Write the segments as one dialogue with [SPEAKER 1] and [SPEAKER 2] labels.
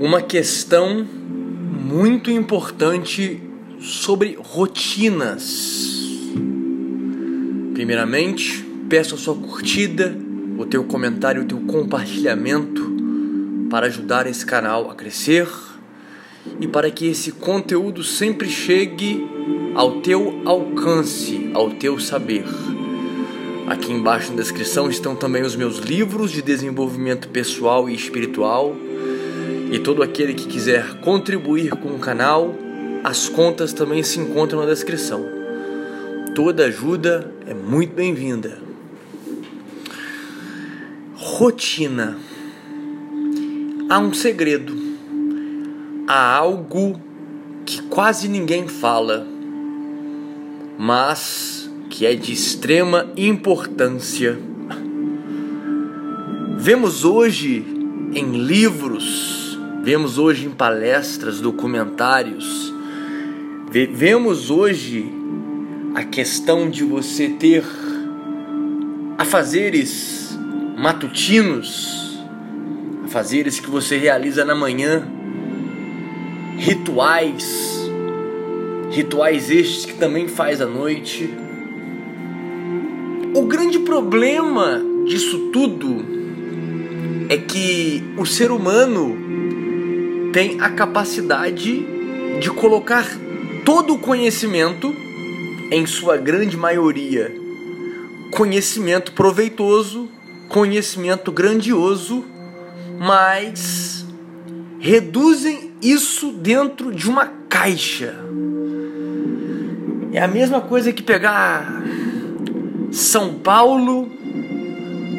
[SPEAKER 1] uma questão muito importante sobre rotinas. Primeiramente, peço a sua curtida, o teu comentário, o teu compartilhamento para ajudar esse canal a crescer e para que esse conteúdo sempre chegue ao teu alcance, ao teu saber. Aqui embaixo na descrição estão também os meus livros de desenvolvimento pessoal e espiritual e todo aquele que quiser contribuir com o canal, as contas também se encontram na descrição. Toda ajuda é muito bem-vinda. Rotina. Há um segredo. Há algo que quase ninguém fala, mas que é de extrema importância. Vemos hoje em livros vemos hoje em palestras, documentários, vemos hoje a questão de você ter afazeres matutinos, afazeres que você realiza na manhã, rituais, rituais estes que também faz à noite. O grande problema disso tudo é que o ser humano tem a capacidade de colocar todo o conhecimento, em sua grande maioria, conhecimento proveitoso, conhecimento grandioso, mas reduzem isso dentro de uma caixa. É a mesma coisa que pegar São Paulo,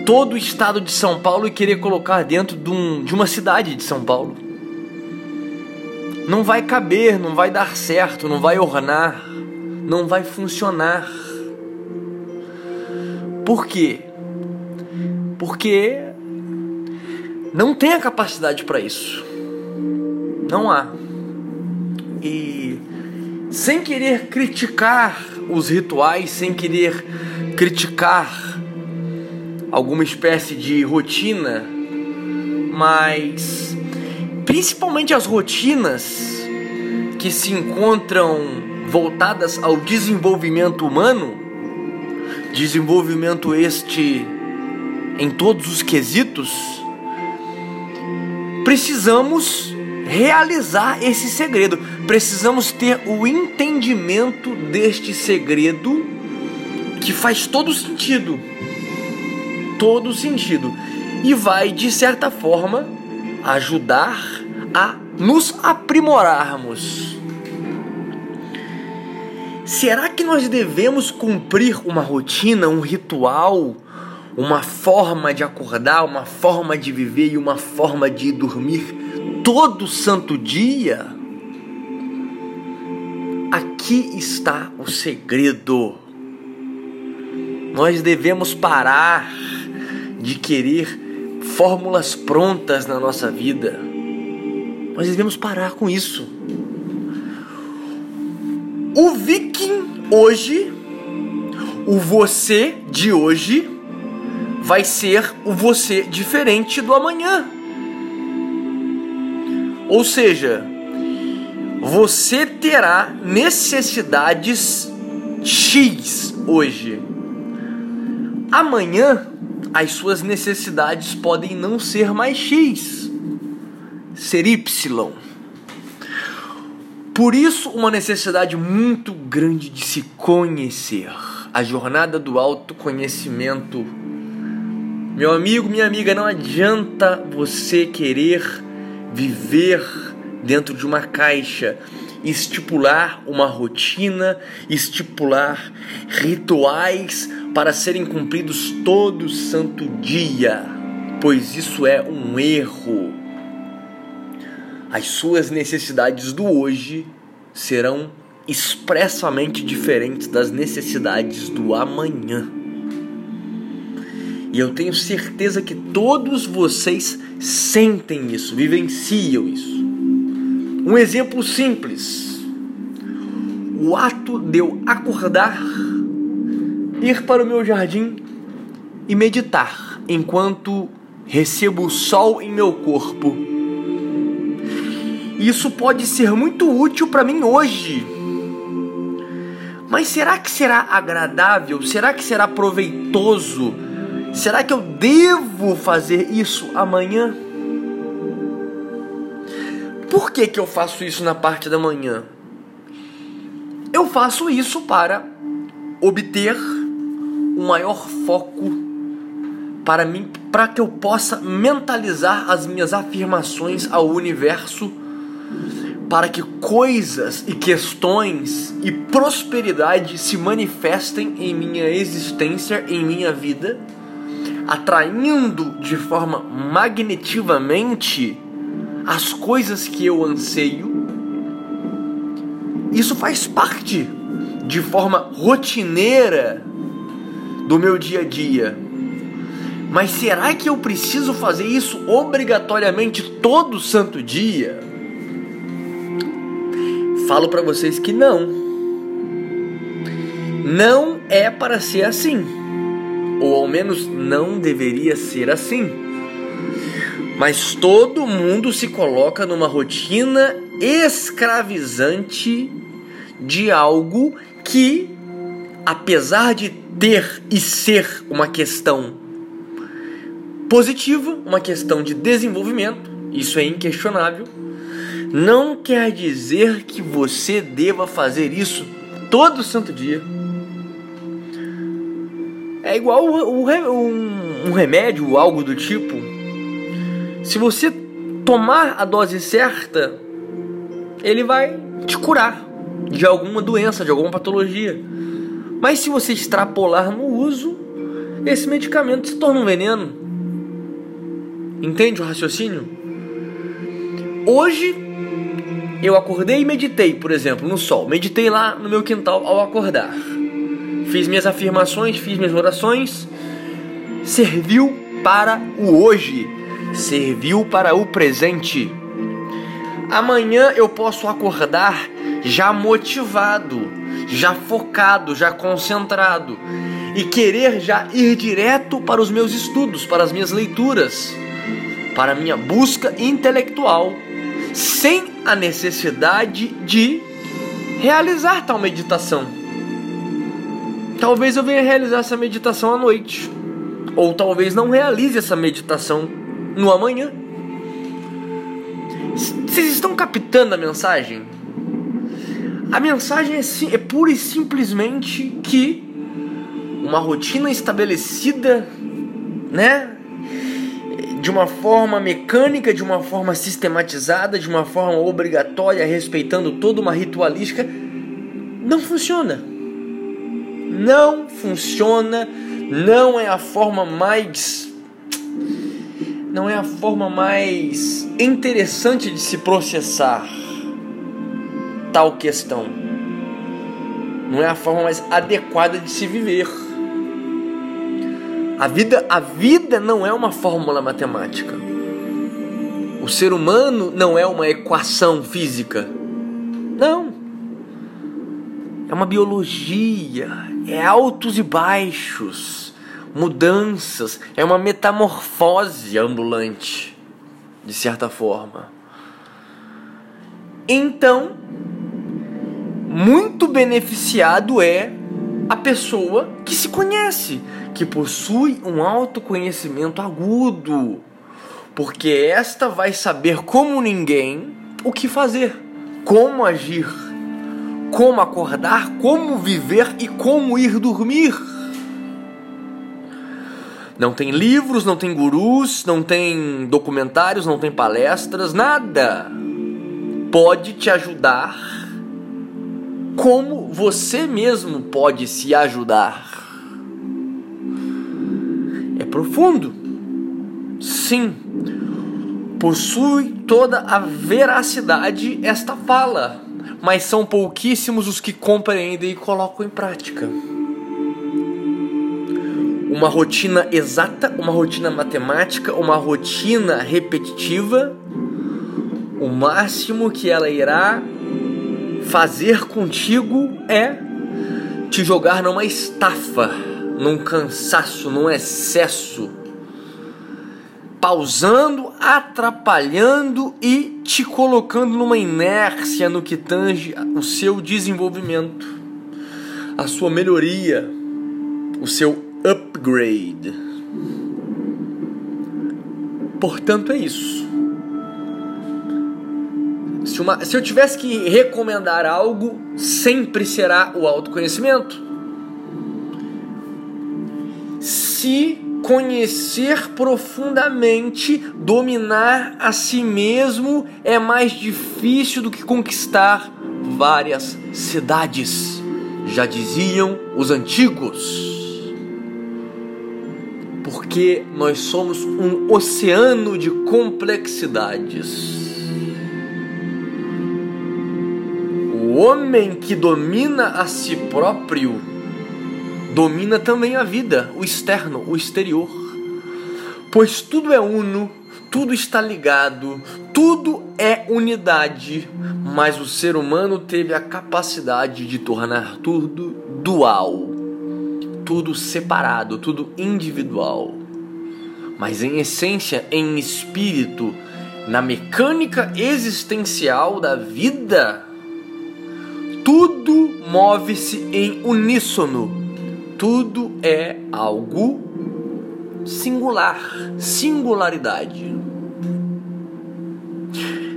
[SPEAKER 1] todo o estado de São Paulo e querer colocar dentro de, um, de uma cidade de São Paulo não vai caber, não vai dar certo, não vai ornar, não vai funcionar. Por quê? Porque não tem a capacidade para isso. Não há. E sem querer criticar os rituais, sem querer criticar alguma espécie de rotina, mas principalmente as rotinas que se encontram voltadas ao desenvolvimento humano, desenvolvimento este em todos os quesitos, precisamos realizar esse segredo, precisamos ter o entendimento deste segredo que faz todo sentido. Todo sentido. E vai, de certa forma, ajudar a nos aprimorarmos. Será que nós devemos cumprir uma rotina, um ritual, uma forma de acordar, uma forma de viver e uma forma de dormir todo santo dia? Aqui está o segredo. Nós devemos parar de querer fórmulas prontas na nossa vida nós devemos parar com isso. O viking hoje, o você de hoje, vai ser o você diferente do amanhã. Ou seja, você terá necessidades X hoje. Amanhã, as suas necessidades podem não ser mais X ser Y. Por isso, uma necessidade muito grande de se conhecer. A jornada do autoconhecimento. Meu amigo, minha amiga, não adianta você querer viver dentro de uma caixa, estipular uma rotina, estipular rituais para serem cumpridos todo santo dia, pois isso é um erro. As suas necessidades do hoje serão expressamente diferentes das necessidades do amanhã. E eu tenho certeza que todos vocês sentem isso, vivenciam isso. Um exemplo simples: o ato de eu acordar, ir para o meu jardim e meditar enquanto recebo o sol em meu corpo Isso pode ser muito útil para mim hoje. Mas será que será agradável? Será que será proveitoso? Será que eu devo fazer isso amanhã? Por que, que eu faço isso na parte da manhã? Eu faço isso para obter um maior foco para mim, para que eu possa mentalizar as minhas afirmações ao universo, para que coisas e questões e prosperidade se manifestem em minha existência, em minha vida, atraindo de forma magnetivamente as coisas que eu anseio. Isso faz parte de forma rotineira do meu dia a dia mas será que eu preciso fazer isso obrigatoriamente todo santo dia? Falo para vocês que não. Não é para ser assim. Ou ao menos não deveria ser assim. Mas todo mundo se coloca numa rotina escravizante de algo que, apesar de ter e ser uma questão positivo, uma questão de desenvolvimento, isso é inquestionável. Não quer dizer que você deva fazer isso todo santo dia. É igual um remédio, algo do tipo. Se você tomar a dose certa, ele vai te curar de alguma doença, de alguma patologia. Mas se você extrapolar no uso, esse medicamento se torna um veneno. Entende o raciocínio? Hoje eu acordei e meditei, por exemplo, no sol. Meditei lá no meu quintal ao acordar. Fiz minhas afirmações, fiz minhas orações. Serviu para o hoje, serviu para o presente. Amanhã eu posso acordar já motivado, já focado, já concentrado e querer já ir direto para os meus estudos, para as minhas leituras para minha busca intelectual, sem a necessidade de realizar tal meditação. Talvez eu venha realizar essa meditação à noite, ou talvez não realize essa meditação no amanhã. Vocês estão captando a mensagem? A mensagem é, é pura e simplesmente que uma rotina estabelecida, né, de uma forma mecânica, de uma forma sistematizada, de uma forma obrigatória, respeitando toda uma ritualística, não funciona. Não funciona, não é a forma mais não é a forma mais interessante de se processar tal questão. Não é a forma mais adequada de se viver. A vida, a vida não é uma fórmula matemática. O ser humano não é uma equação física. Não. É uma biologia, é altos e baixos, mudanças, é uma metamorfose ambulante, de certa forma. Então, muito beneficiado é a pessoa que se conhece, que possui um autoconhecimento agudo, porque esta vai saber como ninguém o que fazer, como agir, como acordar, como viver e como ir dormir. Não tem livros, não tem gurus, não tem documentários, não tem palestras, nada pode te ajudar como você mesmo pode se ajudar. É profundo. Sim. Possui toda a veracidade esta fala, mas são pouquíssimos os que compreendem e colocam em prática. Uma rotina exata, uma rotina matemática, uma rotina repetitiva, o máximo que ela irá fazer contigo é te jogar numa estafa, num cansaço, num excesso pausando, atrapalhando e te colocando numa inércia no que tange o seu desenvolvimento, a sua melhoria, o seu upgrade. Portanto, é isso. Se, uma, se eu tivesse que recomendar algo, sempre será o autoconhecimento. Se conhecer profundamente, dominar a si mesmo é mais difícil do que conquistar várias cidades, já diziam os antigos. Porque nós somos um oceano de complexidades. O homem que domina a si próprio domina também a vida, o externo, o exterior. Pois tudo é uno, tudo está ligado, tudo é unidade, mas o ser humano teve a capacidade de tornar tudo dual, tudo separado, tudo individual. Mas em essência, em espírito, na mecânica existencial da vida, tudo move-se em uníssono. Tudo é algo singular, singularidade.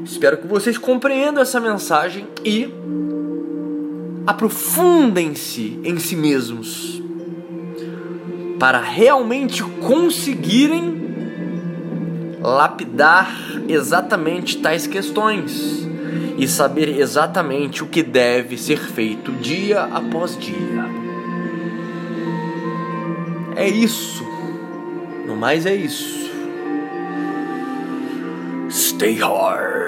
[SPEAKER 1] Espero que vocês compreendam essa mensagem e aprofundem-se em si mesmos para realmente conseguirem lapidar exatamente tais questões e saber exatamente o que deve ser feito dia após dia. É isso. No mais é isso. Stay hard.